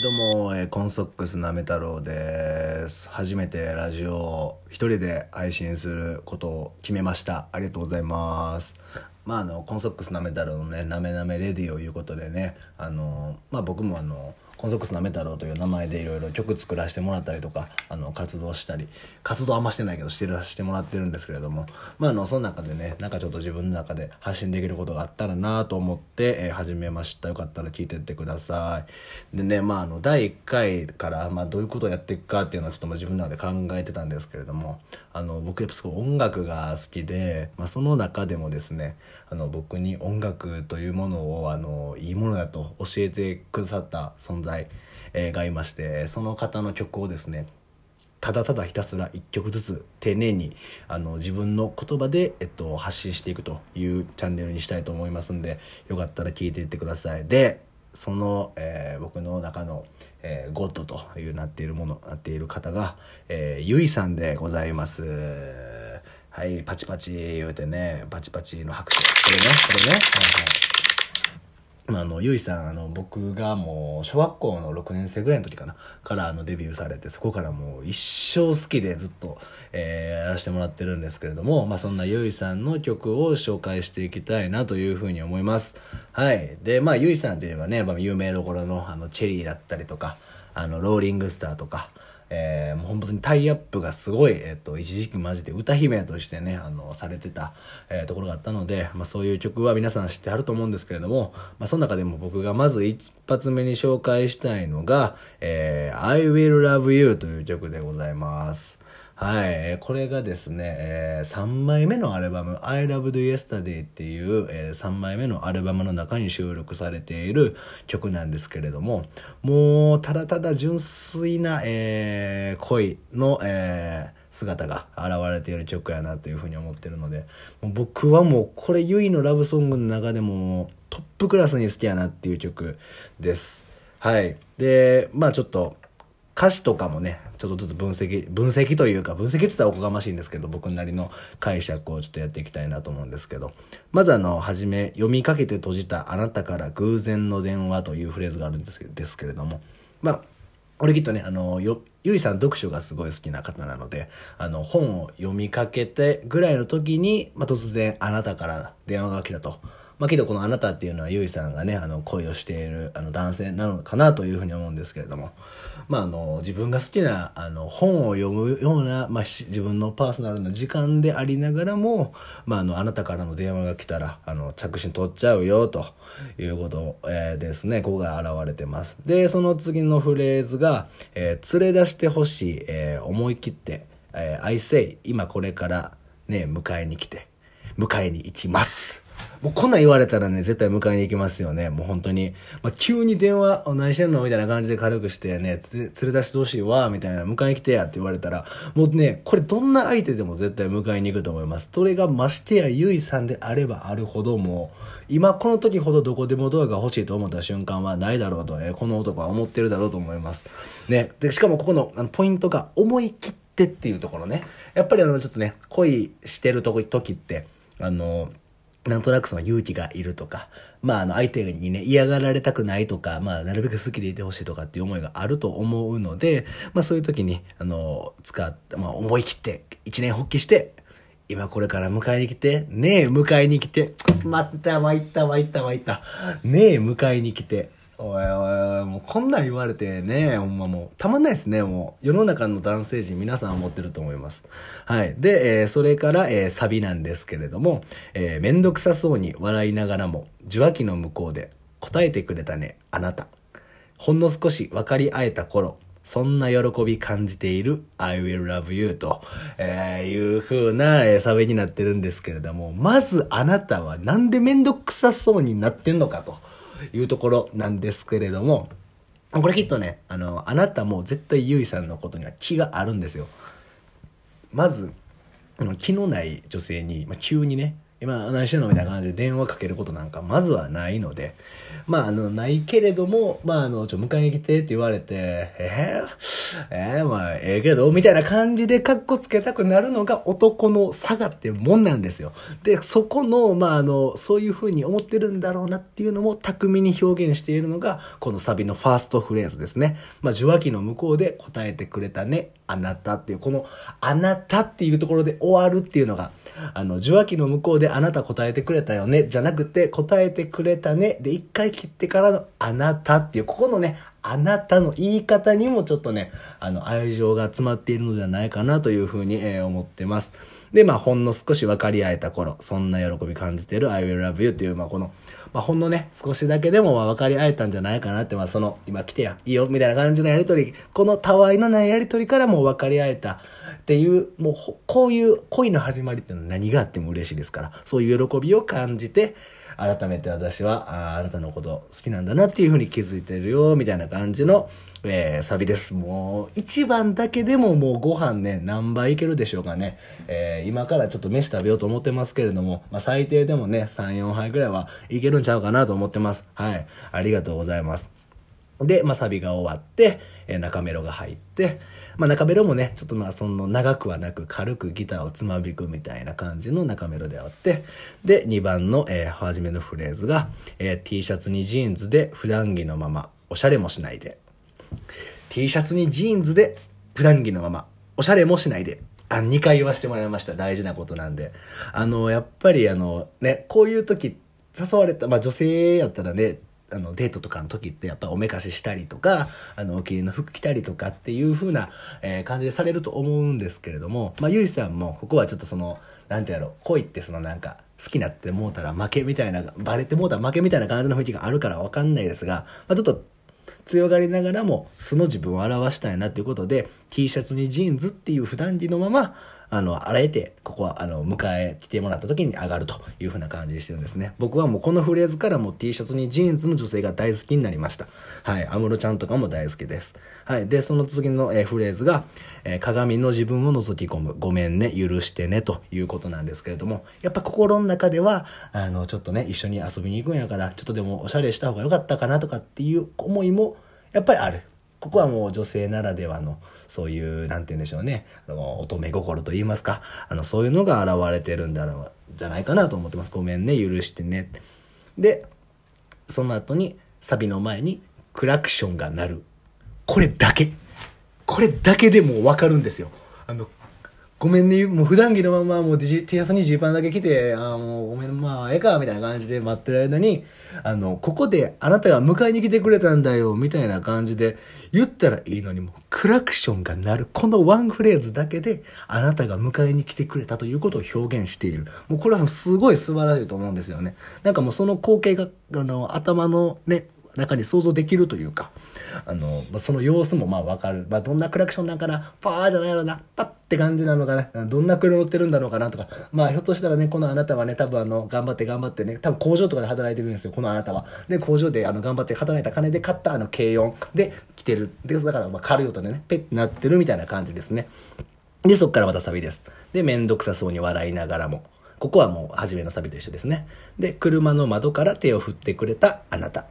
い、どうも、えーコンソックスなめ太郎です。初めてラジオを一人で配信することを決めました。ありがとうございます。まあ、あの、コンソックスなめ太郎のね、なめなめレディをいうことでね、あの、まあ僕もあの、コンソックスなめ太郎という名前でいろいろ曲作らせてもらったりとか、あの、活動したり、活動あんましてないけど、してらしてもらってるんですけれども、まああの、その中でね、なんかちょっと自分の中で発信できることがあったらなと思って、えー始めました。よかったら聞いてってください。でね、まああの、第1回から、まあどういうことをやっていくかっていうのはちょっと自分の中で考えてたんですけれども、あの、僕やっぱすごい音楽が好きで、まあその中でもですね、あの、僕に音楽というものを、あの、いいものだと教えてくださった存在、えがいまして、その方の曲をですね、ただただひたすら一曲ずつ丁寧にあの自分の言葉で、えっと、発信していくというチャンネルにしたいと思いますんでよかったら聞いていってください。でその、えー僕の中の、えーゴッドというなっているものなっている方が、えーゆいさんでございます。はいパチパチ言うてねパチパチの拍手。これねこれね。はいはい。まあ、あの、ゆいさん、あの、僕がもう、小学校の6年生ぐらいの時かな、から、あの、デビューされて、そこからもう、一生好きでずっと、えーやらせてもらってるんですけれども、まあ、そんなゆいさんの曲を紹介していきたいなというふうに思います。はい。で、まあ、ゆいさんといえばね、まあ、有名どころの、あの、チェリーだったりとか、あの、ローリングスターとか、えーもう本当にタイアップがすごい、えっと、一時期マジで歌姫としてね、あの、されてた、えーところがあったので、まあそういう曲は皆さん知ってはると思うんですけれども、まあその中でも僕がまず一発目に紹介したいのが、えー I Will Love You という曲でございます。はい。これがですね、え3枚目のアルバム、I Loved Yesterday っていう、え3枚目のアルバムの中に収録されている曲なんですけれども、もう、ただただ純粋な、え恋の、え姿が現れている曲やなというふうに思ってるので、僕はもうこれ、ゆいのラブソングの中でもトップクラスに好きやなっていう曲です。はい。で、まあちょっと、歌詞とかもね、ちょっとずつ分析、分析というか、分析って言ったらおこがましいんですけど、僕なりの解釈をちょっとやっていきたいなと思うんですけど、まずあの、はじめ、読みかけて閉じたあなたから偶然の電話というフレーズがあるんですけですけれども、まあ、俺きっとね、あの、よ、ゆいさん読書がすごい好きな方なので、あの、本を読みかけてぐらいの時に、まあ、突然あなたから電話が来たと。まあ、けどこのあなたっていうのはゆいさんがね、あの、恋をしているあの男性なのかなというふうに思うんですけれども、まあ、あの、自分が好きな、あの、本を読むような、まあ、自分のパーソナルな時間でありながらも、まあ、あの、あなたからの電話が来たら、あの、着信取っちゃうよ、ということ、えーですね、ここが現れてます。で、その次のフレーズが、えー連れ出してほしい、えー思い切って、えー I say、今これからね、迎えに来て、迎えに行きます。もうこんなん言われたらね、絶対迎えに行きますよね。もう本当に。まあ、急に電話、お何してんの？みたいな感じで軽くしてね、連れ出してほしいわ、みたいな、迎えに来てやって言われたら、もうね、これどんな相手でも絶対迎えに行くと思います。それがましてやゆいさんであればあるほどもう、今この時ほどどこでもドアが欲しいと思った瞬間はないだろうと、えこの男は思ってるだろうと思います。ね。で、しかもここのあのポイントが思い切ってっていうところね。やっぱりあの、ちょっとね、恋してるとこ時って、あの、なんとなくその勇気がいるとか、まああの相手にね、嫌がられたくないとか、まあなるべく好きでいてほしいとかっていう思いがあると思うので、まあそういう時に、あの、使って、まあ思い切って、一年発起して、今これから迎えに来て、ねえ迎えに来て、待った参った参った参った、ねえ迎えに来て、おいおいおい、もうこんなん言われてね、ほんまもう、たまんないですね、もう。世の中の男性陣皆さん思ってると思います。はい。で、えーそれから、えーサビなんですけれども、えーめんどくさそうに笑いながらも、受話器の向こうで答えてくれたね、あなた。ほんの少し分かり合えた頃、そんな喜び感じている I will love you と、えーいう風な、えーサビになってるんですけれども、まずあなたはなんでめんどくさそうになってんのかというところなんですけれども、これきっとね、あの、あなたも絶対ゆいさんのことには気があるんですよ。まず、あの気のない女性に、まあ、急にね、今何してんのみたいな感じで電話かけることなんかまずはないので、まあ、あの、ないけれども、まあ、あの、ちょ、迎えに来てって言われて、えー、えー、まあ、ええー、けど、みたいな感じでカッコつけたくなるのが男の差がってもんなんですよ。で、そこの、まあ、あの、そういう風に思ってるんだろうなっていうのも巧みに表現しているのが、このサビのファーストフレーズですね。まあ、受話器の向こうで答えてくれたね、あなたっていう、この、あなたっていうところで終わるっていうのが、あの、受話器の向こうであなた答えてくれたよね、じゃなくて答えてくれたね、で、一回切ってからのあなたっていう、ここのね、あなたの言い方にもちょっとね、あの、愛情が詰まっているのではないかなというふうに、えー、思ってます。で、まあ、ほんの少し分かり合えた頃、そんな喜び感じてる I will love you っていう、まあ、この、まあ、ほんのね、少しだけでもまあ分かり合えたんじゃないかなって、まあ、その、今来てや、いいよ、みたいな感じのやりとり、このたわいのないやりとりからも分かり合えたっていう、もう、こういう恋の始まりってのは何があっても嬉しいですから、そういう喜びを感じて、改めて私はああなたのこと好きなんだなっていうふうに気づいてるよみたいな感じの、えー、サビです。もう一番だけでももうご飯ね何杯いけるでしょうかね、えー、今からちょっと飯食べようと思ってますけれども、まあ、最低でもね34杯ぐらいはいけるんちゃうかなと思ってます。はい。ありがとうございます。で、まあ、サビが終わって、えー、中メロが入って、まあ、中メロもね、ちょっとまあ、その長くはなく軽くギターをつまびくみたいな感じの中メロであって、で、2番の、えー、初めのフレーズが、えー、T シャツにジーンズで普段着のまま、おしゃれもしないで。T シャツにジーンズで普段着のまま、おしゃれもしないで。あ、2回言わせてもらいました。大事なことなんで。あの、やっぱりあの、ね、こういう時、誘われた、まあ女性やったらね、あのデートとかの時ってやっぱおめかししたりとかあのお気に入りの服着たりとかっていう風な、えー、感じでされると思うんですけれども、まあ、ゆいさんもここはちょっとそのなんてやろう恋ってそのなんか好きなって思うたら負けみたいなバレてもうたら負けみたいな感じの雰囲気があるから分かんないですが、まあ、ちょっと強がりながらも素の自分を表したいなっていうことで T シャツにジーンズっていう普段着のままあの、あえて、ここは、あの、迎え来てもらった時に上がるというふうな感じにしてるんですね。僕はもうこのフレーズからも T シャツにジーンズの女性が大好きになりました。はい。安室ちゃんとかも大好きです。はい。で、その次の、え、フレーズが、えー、鏡の自分を覗き込む。ごめんね、許してね、ということなんですけれども、やっぱ心の中では、あの、ちょっとね、一緒に遊びに行くんやから、ちょっとでもおしゃれした方が良かったかなとかっていう思いも、やっぱりある。ここはもう女性ならではの、そういう、なんて言うんでしょうね、あの、乙女心と言いますか、あの、そういうのが現れてるんだろう、じゃないかなと思ってます。ごめんね、許してね。で、その後に、サビの前に、クラクションが鳴る。これだけ。これだけでもわかるんですよ。あの、ごめんね、もう普段着のまま、もう T シャツにジーパンだけ着て、あもうごめん、まあ、ええか、みたいな感じで待ってる間に、あの、ここであなたが迎えに来てくれたんだよ、みたいな感じで言ったらいいのに、もうクラクションが鳴る、このワンフレーズだけで、あなたが迎えに来てくれたということを表現している。もうこれはすごい素晴らしいと思うんですよね。なんかもうその光景が、あの、頭のね、中に想像できるというか、あの、まあ、その様子もまあわかる。まあ、どんなクラクションなんかな、パーじゃないのな、パッって感じなのかな、どんな車乗ってるんだろうかな？とか、まあ、ひょっとしたらね、このあなたはね、多分あの、頑張って頑張ってね、多分工場とかで働いてるんですよ、このあなたは。で、工場であの、頑張って働いた金で買ったあの、軽音で来てる。で、だから、まあ、軽い音でね、ペッてなってるみたいな感じですね。で、そっからまたサビです。で、めんどくさそうに笑いながらも。ここはもう初めのサビと一緒ですね。で、車の窓から手を振ってくれたあなた。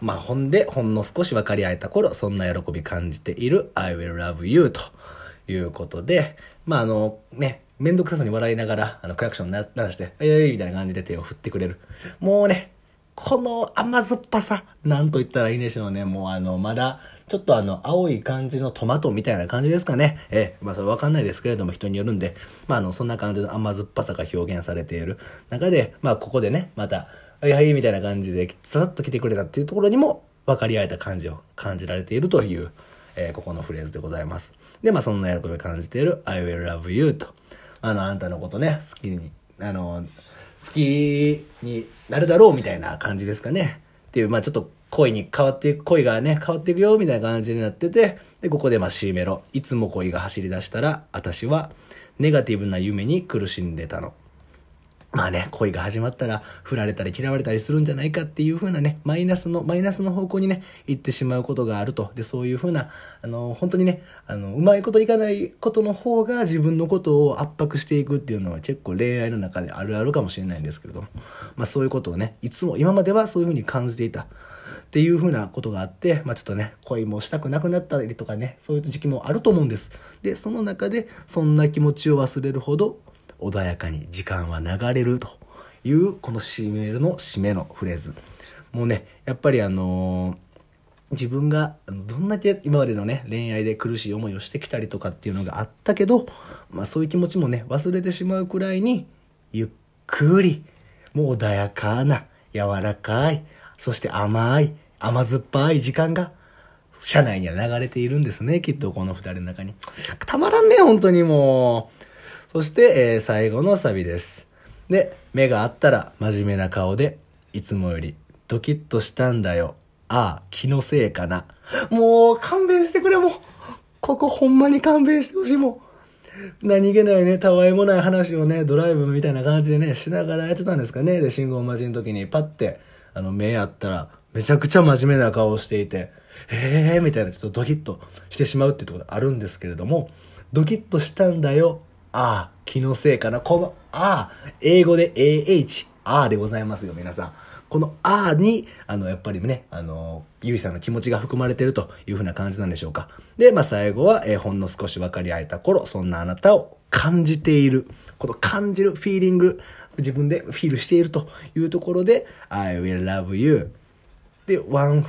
まあ、ほんで、ほんの少し分かり合えた頃、そんな喜び感じている I will love you ということで、まあ、あの、ね、めんどくさそうに笑いながら、あの、クラクション鳴らして、えい、みたいな感じで手を振ってくれる。もうね、この甘酸っぱさ、なんと言ったらいいんでしょうね。もうあの、まだ、ちょっとあの、青い感じのトマトみたいな感じですかね。えまあそれわかんないですけれども人によるんで、まああの、そんな感じの甘酸っぱさが表現されている中で、まあここでね、また、はいはいみたいな感じでさっと来てくれたっていうところにも分かり合えた感じを感じられているという、えー、ここのフレーズでございます。で、まあそんな喜びを感じている I will love you と。あの、あんたのことね、好きに、あの、好きになるだろうみたいな感じですかね。っていう、まあちょっと恋に変わっていく、恋がね、変わっていくよみたいな感じになってて、で、ここでま C メロ、いつも恋が走り出したら、私はネガティブな夢に苦しんでたの。まあね、恋が始まったら、振られたり嫌われたりするんじゃないかっていう風なね、マイナスの、マイナスの方向にね、行ってしまうことがあると。で、そういう風な、あの、本当にね、あの、うまいこといかないことの方が自分のことを圧迫していくっていうのは結構恋愛の中であるあるかもしれないんですけれども、まあそういうことをね、いつも、今まではそういう風に感じていた。っていう風なことがあって、まあちょっとね、恋もしたくなくなったりとかね、そういう時期もあると思うんです。で、その中で、そんな気持ちを忘れるほど、穏やかに時間は流れるというこの締めるの締めのフレーズ。もうねやっぱりあのー、自分がどんだけ今までのね恋愛で苦しい思いをしてきたりとかっていうのがあったけど、まあ、そういう気持ちもね忘れてしまうくらいにゆっくりもう穏やかな柔らかいそして甘い甘酸っぱい時間が車内には流れているんですねきっとこの二人の中に。たまらんね本当にもう。そして、えー、最後のサビです。で、目があったら真面目な顔で、いつもよりドキッとしたんだよ。ああ、気のせいかな。もう、勘弁してくれ、もう。ここほんまに勘弁してほしい、もう。何気ないね、たわいもない話をね、ドライブみたいな感じでね、しながらやってたんですかね。で、信号待ちの時にパッて、あの、目あったら、めちゃくちゃ真面目な顔をしていて、えーみたいなちょっとドキッとしてしまうっていうところあるんですけれども、ドキッとしたんだよ。あ、気のせいかな。このあ、英語で AH、あでございますよ、皆さん。このあに、あの、やっぱりね、あの、ゆいさんの気持ちが含まれてるというふうな感じなんでしょうか。で、まあ、最後は、えー、ほんの少し分かり合えた頃、そんなあなたを感じている。この感じるフィーリング、自分でフィールしているというところで、I will love you. で、ワン、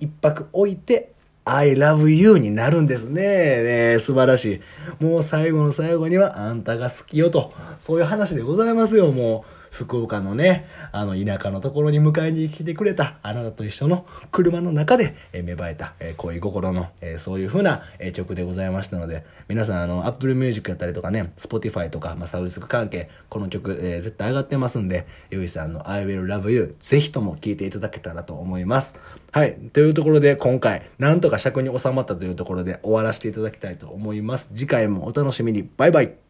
一泊置いて、I love you になるんですね。ね素晴らしい。もう最後の最後にはあんたが好きよと。そういう話でございますよ、もう。福岡のね、あの田舎のところに迎えに来てくれたあなたと一緒の車の中で、え芽生えた、え恋心の、えそういう風な、え曲でございましたので、皆さんあの、Apple Music やったりとかね、Spotify とか、まあ、サブスク関係、この曲、えー、絶対上がってますんで、ゆいさんの I Will Love You、ぜひとも聴いていただけたらと思います。はい。というところで今回、なんとか尺に収まったというところで終わらせていただきたいと思います。次回もお楽しみに。バイバイ。